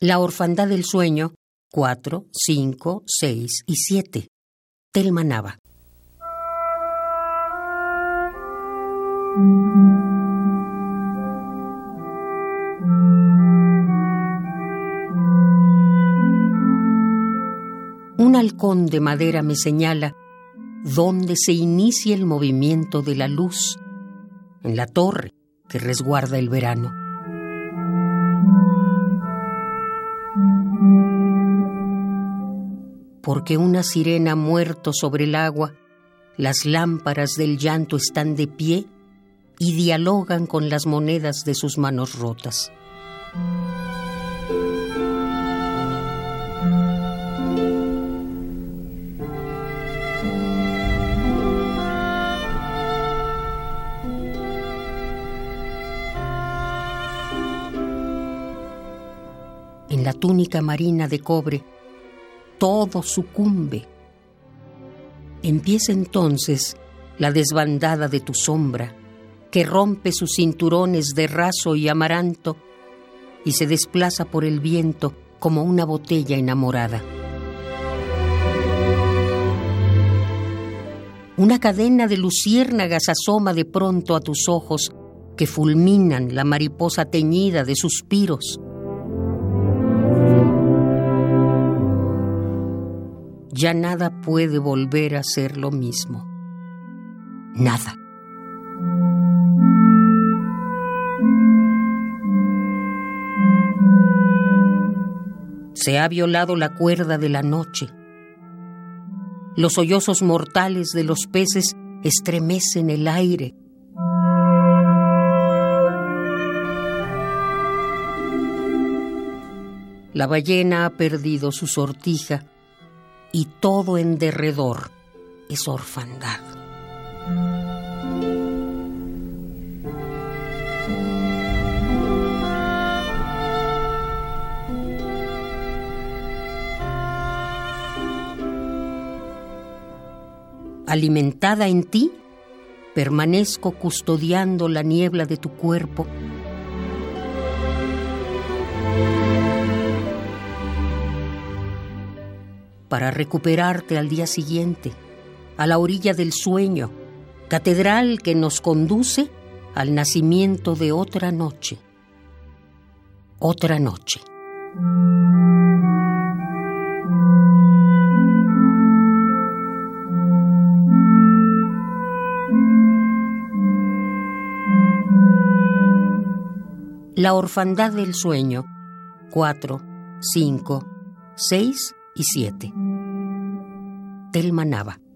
La orfandad del sueño, 4, 5, 6 y 7. Telma Nava. Un halcón de madera me señala dónde se inicia el movimiento de la luz, en la torre que resguarda el verano. Porque una sirena muerto sobre el agua, las lámparas del llanto están de pie y dialogan con las monedas de sus manos rotas. en la túnica marina de cobre, todo sucumbe. Empieza entonces la desbandada de tu sombra, que rompe sus cinturones de raso y amaranto y se desplaza por el viento como una botella enamorada. Una cadena de luciérnagas asoma de pronto a tus ojos que fulminan la mariposa teñida de suspiros. Ya nada puede volver a ser lo mismo. Nada. Se ha violado la cuerda de la noche. Los sollozos mortales de los peces estremecen el aire. La ballena ha perdido su sortija y todo en derredor es orfandad. Alimentada en ti, permanezco custodiando la niebla de tu cuerpo para recuperarte al día siguiente, a la orilla del sueño, catedral que nos conduce al nacimiento de otra noche. Otra noche. La orfandad del sueño. 4, 5, 6 y 7. Telma Nava.